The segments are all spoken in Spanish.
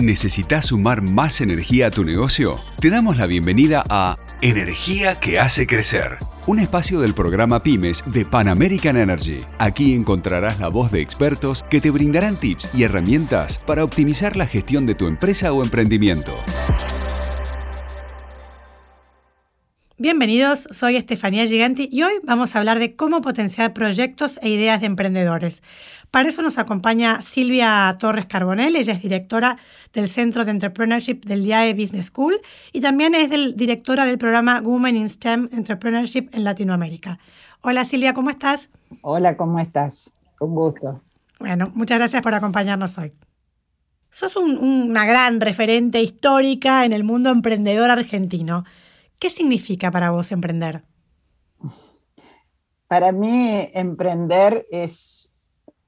¿Necesitas sumar más energía a tu negocio? Te damos la bienvenida a Energía que hace crecer, un espacio del programa Pymes de Pan American Energy. Aquí encontrarás la voz de expertos que te brindarán tips y herramientas para optimizar la gestión de tu empresa o emprendimiento. Bienvenidos, soy Estefanía Giganti y hoy vamos a hablar de cómo potenciar proyectos e ideas de emprendedores. Para eso nos acompaña Silvia Torres Carbonell, ella es directora del Centro de Entrepreneurship del DIAE Business School y también es directora del programa Women in STEM Entrepreneurship en Latinoamérica. Hola Silvia, ¿cómo estás? Hola, ¿cómo estás? Un gusto. Bueno, muchas gracias por acompañarnos hoy. Sos una gran referente histórica en el mundo emprendedor argentino. ¿Qué significa para vos emprender? Para mí emprender es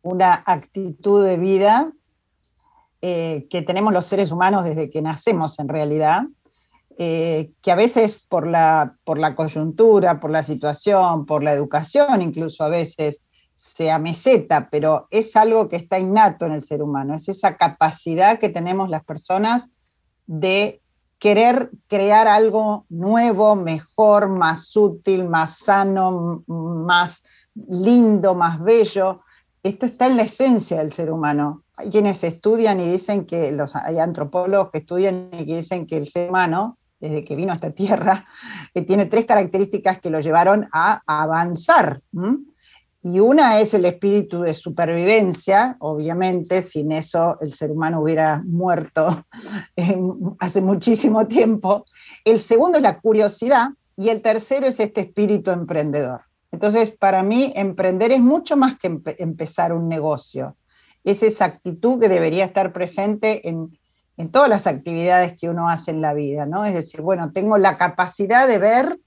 una actitud de vida eh, que tenemos los seres humanos desde que nacemos en realidad, eh, que a veces por la, por la coyuntura, por la situación, por la educación, incluso a veces se ameseta, pero es algo que está innato en el ser humano, es esa capacidad que tenemos las personas de querer crear algo nuevo, mejor, más útil, más sano, más lindo, más bello. Esto está en la esencia del ser humano. Hay quienes estudian y dicen que, los, hay antropólogos que estudian y que dicen que el ser humano, desde que vino a esta tierra, eh, tiene tres características que lo llevaron a, avanzar y una es el espíritu de supervivencia, obviamente, sin eso el ser humano hubiera muerto hace muchísimo tiempo. El segundo es la curiosidad y el tercero es este espíritu emprendedor. Entonces, para mí, emprender es mucho más que empezar un negocio. Es esa actitud que debería estar presente en, en todas las actividades que uno hace en la vida, ¿no? Es decir, bueno, tengo la capacidad de ver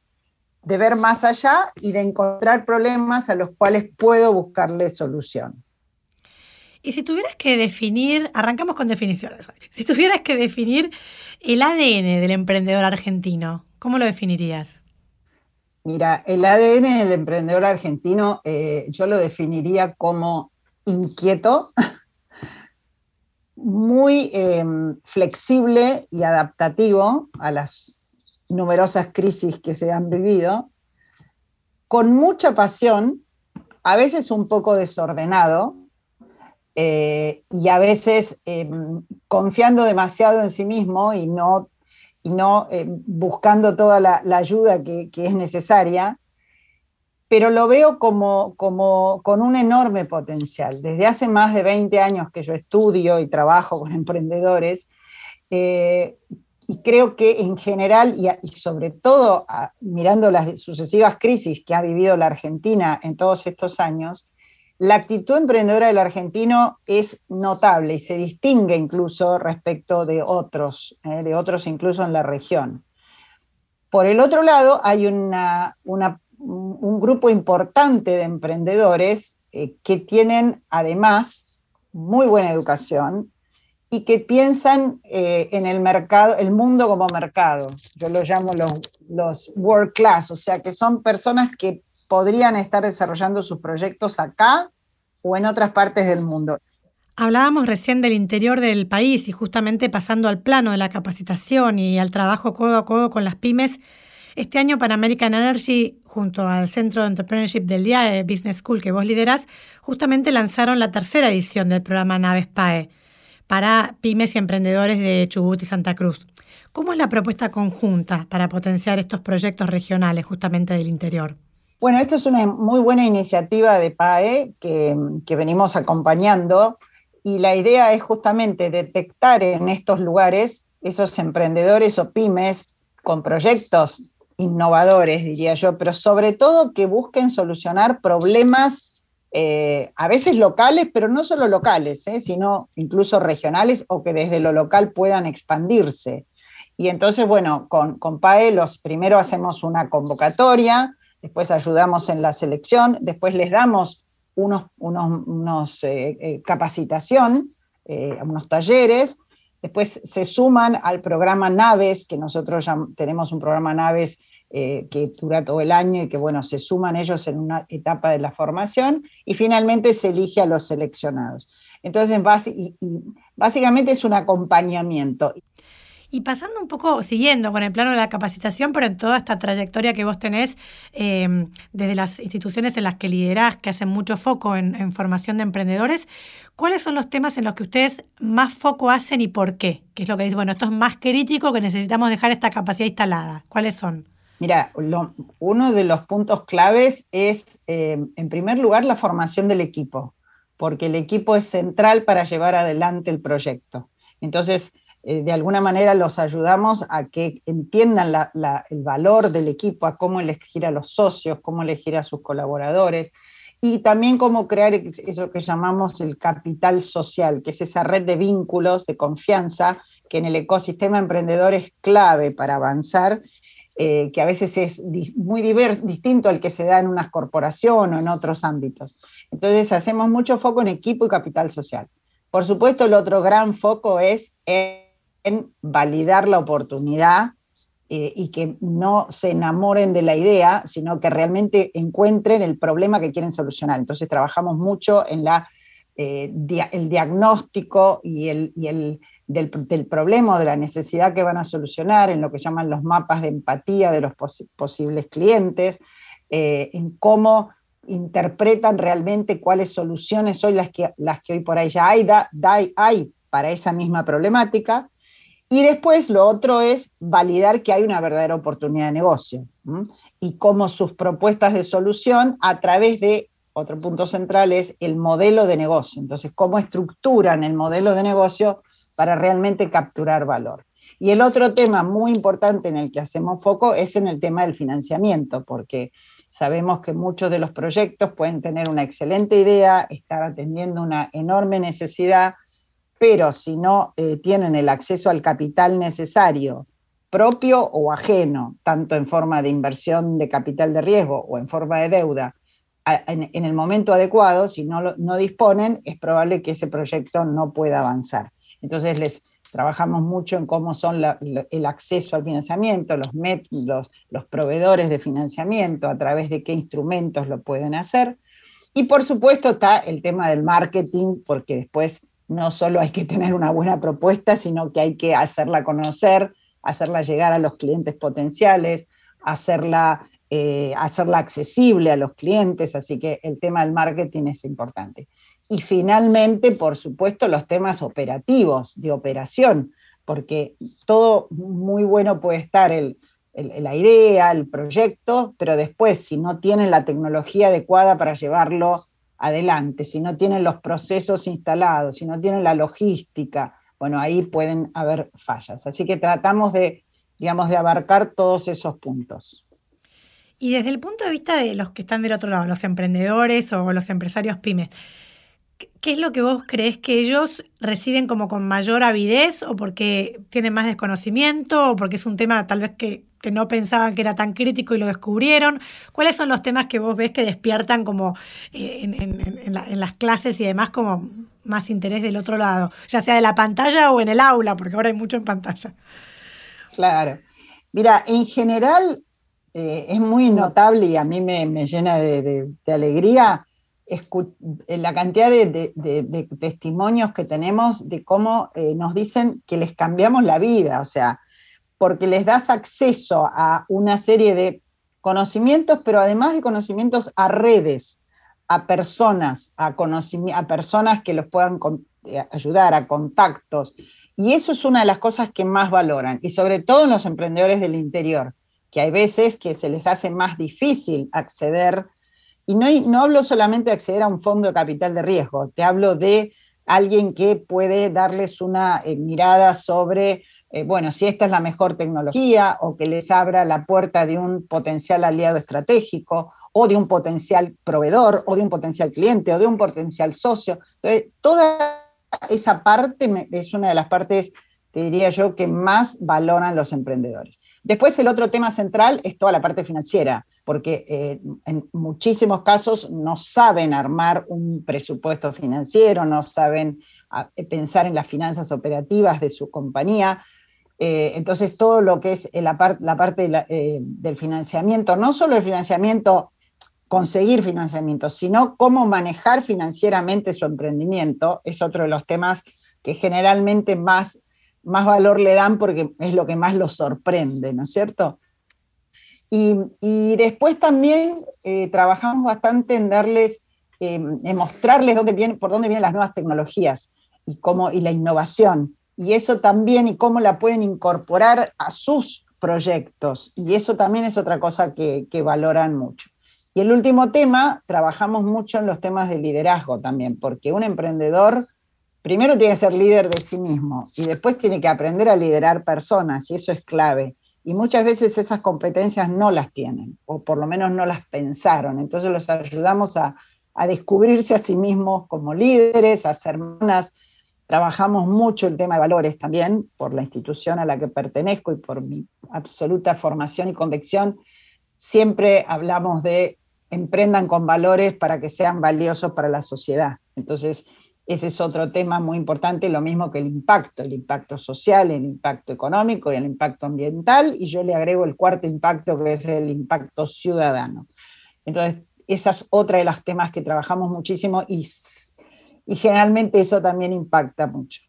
de ver más allá y de encontrar problemas a los cuales puedo buscarle solución. Y si tuvieras que definir, arrancamos con definiciones, si tuvieras que definir el ADN del emprendedor argentino, ¿cómo lo definirías? Mira, el ADN del emprendedor argentino eh, yo lo definiría como inquieto, muy em, flexible y adaptativo a las numerosas crisis que se han vivido, con mucha pasión, a veces un poco desordenado eh, y a veces em, confiando demasiado en sí mismo y no, y no em, buscando toda la, ayuda que, es necesaria, pero lo veo como, como con un enorme potencial. Desde hace más de 20 años que yo estudio y trabajo con emprendedores, eh, y creo que en general, y, sobre todo mirando las sucesivas crisis que ha vivido la Argentina en todos estos años, la actitud emprendedora del argentino es notable y se distingue incluso respecto de otros, eh, de otros incluso en la región. Por el otro lado, hay una, un grupo importante de emprendedores eh, que tienen además muy buena educación, y que piensan eh, en el mercado, el mundo como mercado. Yo lo llamo los, world class, o sea, que son personas que podrían estar desarrollando sus proyectos acá o en otras partes del mundo. Hablábamos recién del interior del país y justamente pasando al plano de la capacitación y al trabajo codo a codo con las pymes, este año Pan American Energy, junto al Centro de Entrepreneurship del Día de Business School que vos liderás, justamente lanzaron la tercera edición del programa Naves PAE para pymes y emprendedores de Chubut y Santa Cruz. ¿Cómo es la propuesta conjunta para potenciar estos proyectos regionales justamente del interior? Bueno, esto es una muy buena iniciativa de PAE que, venimos acompañando y la idea es justamente detectar en estos lugares esos emprendedores o pymes con proyectos innovadores, diría yo, pero sobre todo que busquen solucionar problemas eh, a veces locales, pero no solo locales, eh, sino incluso regionales o que desde lo local puedan expandirse. Y entonces, bueno, con, con PAE los primero hacemos una convocatoria, después ayudamos en la selección, después les damos unos, unos, unos eh, capacitación, unos talleres, después se suman al programa Naves, que nosotros ya tenemos un programa Naves eh, que dura todo el año y que, bueno, se suman ellos en una etapa de la formación y finalmente se elige a los seleccionados. Entonces, básicamente es un acompañamiento. Y pasando un poco, siguiendo con el plano de la capacitación, pero en toda esta trayectoria que vos tenés em, desde las instituciones en las que liderás, que hacen mucho foco en, formación de emprendedores, ¿cuáles son los temas en los que ustedes más foco hacen y por qué? ¿Qué es lo que dice, bueno, esto es más crítico que necesitamos dejar esta capacidad instalada. ¿Cuáles son? Mira, uno de los puntos claves es, em, en primer lugar, la formación del equipo, porque el equipo es central para llevar adelante el proyecto. Entonces, eh, de alguna manera los ayudamos a que entiendan el valor del equipo, a cómo elegir a los socios, cómo elegir a sus colaboradores y también cómo crear eso que llamamos el capital social, que es esa red de vínculos, de confianza, que en el ecosistema emprendedor es clave para avanzar, eh, que a veces es muy distinto al que se da en una corporación o en otros ámbitos. Entonces hacemos mucho foco en equipo y capital social. Por supuesto, el otro gran foco es en validar la oportunidad eh, y que no se enamoren de la idea, sino que realmente encuentren el problema que quieren solucionar. Entonces trabajamos mucho en la, eh, el diagnóstico y, el, el del, problema o de la necesidad que van a solucionar, en lo que llaman los mapas de empatía de los posibles clientes, eh, en cómo interpretan realmente cuáles soluciones son las que, las que hoy por ahí ya hay, hay para esa misma problemática y después lo otro es validar que hay una verdadera oportunidad de negocio y cómo sus propuestas de solución a través de, otro punto central es el modelo de negocio. Entonces, cómo estructuran el modelo de negocio para realmente capturar valor. Y el otro tema muy importante en el que hacemos foco es en el tema del financiamiento, porque sabemos que muchos de los proyectos pueden tener una excelente idea, estar atendiendo una enorme necesidad, pero si no eh, tienen el acceso al capital necesario, propio o ajeno, tanto en forma de inversión de capital de riesgo o en forma de deuda, en, el momento adecuado, si no, no disponen, es probable que ese proyecto no pueda avanzar. Entonces les trabajamos mucho en cómo son el acceso al financiamiento, los, proveedores de financiamiento, a través de qué instrumentos lo pueden hacer. Y por supuesto está el tema del marketing, porque después no solo hay que tener una buena propuesta, sino que hay que hacerla conocer, hacerla llegar a los clientes potenciales, hacerla, eh, hacerla accesible a los clientes, así que el tema del marketing es importante. Y finalmente, por supuesto, los temas operativos, de operación, porque todo muy bueno puede estar la idea, el proyecto, pero después, si no tienen la tecnología adecuada para llevarlo adelante, si no tienen los procesos instalados, si no tienen la logística, bueno, ahí pueden haber fallas. Así que tratamos de, digamos, de abarcar todos esos puntos. Y desde el punto de vista de los que están del otro lado, los emprendedores o los empresarios pymes, ¿qué es lo que vos crees que ellos reciben como con mayor avidez o porque tienen más desconocimiento o porque es un tema tal vez que que no pensaban que era tan crítico y lo descubrieron? ¿Cuáles son los temas que vos ves que despiertan como eh, en, las clases y demás como más interés del otro lado, ya sea de la pantalla o en el aula, porque ahora hay mucho en pantalla? Claro. Mira, en general eh, es muy notable y a mí me, llena de, alegría la cantidad de, testimonios que tenemos de cómo eh, nos dicen que les cambiamos la vida, o sea, porque les das acceso a una serie de conocimientos, pero además de conocimientos a redes, a personas, a, a personas que los puedan eh, ayudar, a contactos. Y eso es una de las cosas que más valoran, y sobre todo en los emprendedores del interior, que hay veces que se les hace más difícil acceder, y no, no hablo solamente de acceder a un fondo de capital de riesgo, te hablo de alguien que puede darles una eh, mirada sobre eh, bueno, si esta es la mejor tecnología o que les abra la puerta de un potencial aliado estratégico o de un potencial proveedor o de un potencial cliente o de un potencial socio. Entonces, toda esa parte es una de las partes, te diría yo, que más valoran los emprendedores. Después el otro tema central es toda la parte financiera, porque eh, en muchísimos casos no saben armar un presupuesto financiero, no saben ah, pensar en las finanzas operativas de su compañía, eh, entonces, todo lo que es la, parte eh, del financiamiento, no solo el financiamiento conseguir financiamiento, sino cómo manejar financieramente su emprendimiento. Es otro de los temas que generalmente más, más valor le dan porque es lo que más los sorprende, ¿no es cierto? Y, después también eh, trabajamos bastante en darles, em, en mostrarles dónde vienen, por dónde vienen las nuevas tecnologías y, cómo, y la innovación. Y eso también, y cómo la pueden incorporar a sus proyectos. Y eso también es otra cosa que, que valoran mucho. Y el último tema, trabajamos mucho en los temas de liderazgo también, porque un emprendedor primero tiene que ser líder de sí mismo y después tiene que aprender a liderar personas, y eso es clave. Y muchas veces esas competencias no las tienen, o por lo menos no las pensaron. Entonces los ayudamos a, descubrirse a sí mismos como líderes, a ser hermanas. Trabajamos mucho el tema de valores también, por la institución a la que pertenezco y por mi absoluta formación y convicción. Siempre hablamos de emprendan con valores para que sean valiosos para la sociedad. Entonces, ese es otro tema muy importante, lo mismo que el impacto, el impacto social, el impacto económico y el impacto ambiental, y yo le agrego el cuarto impacto que es el impacto ciudadano. Entonces, esa es otra de los temas que trabajamos muchísimo y, y generalmente eso también impacta mucho.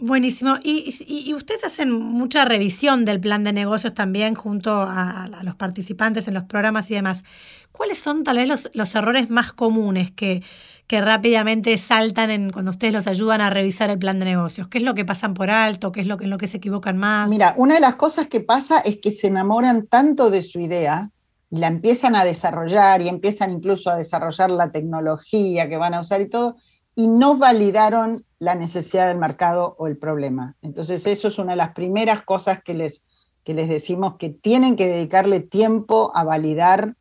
Buenísimo. Y, ustedes hacen mucha revisión del plan de negocios también junto a, los participantes en los programas y demás. ¿Cuáles son tal vez los, errores más comunes que, que rápidamente saltan en, cuando ustedes los ayudan a revisar el plan de negocios? ¿Qué es lo que pasan por alto? ¿Qué es lo que, lo que se equivocan más? Mira, una de las cosas que pasa es que se enamoran tanto de su idea y la empiezan a desarrollar y empiezan incluso a desarrollar la tecnología que van a usar y todo, y no validaron la necesidad del mercado o el problema. Entonces, eso es una de las primeras cosas que les, que les decimos que tienen que dedicarle tiempo a validar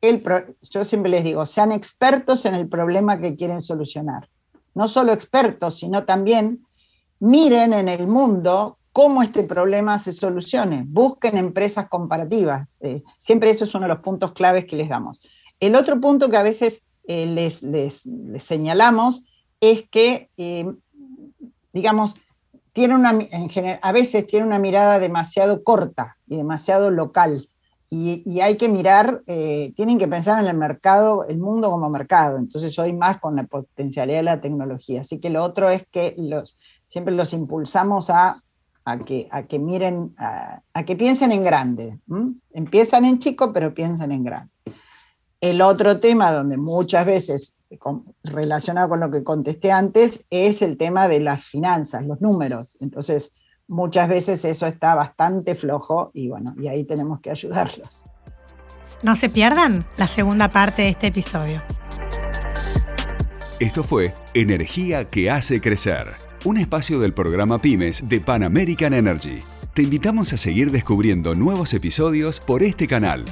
el yo siempre les digo, sean expertos en el problema que quieren solucionar. No solo expertos, sino también miren en el mundo cómo este problema se solucione. Busquen empresas comparativas. Eh, siempre eso es uno de los puntos claves que les damos. El otro punto que a veces eh, les, señalamos es que, eh, digamos, tiene una, a veces tiene una mirada demasiado corta y demasiado local. Y, hay que mirar, eh, tienen que pensar en el mercado, el mundo como mercado. Entonces, hoy más con la potencialidad de la tecnología. Así que lo otro es que los, siempre los impulsamos a, a, que, a que miren, a, que piensen en grande. Empiezan en chico, pero piensan en grande. El otro tema donde muchas veces, relacionado con lo que contesté antes, es el tema de las finanzas, los números. Entonces, muchas veces eso está bastante flojo y bueno, y ahí tenemos que ayudarlos. No se pierdan la segunda parte de este episodio. Esto fue Energía que hace crecer, un espacio del programa Pymes de Pan American Energy. Te invitamos a seguir descubriendo nuevos episodios por este canal.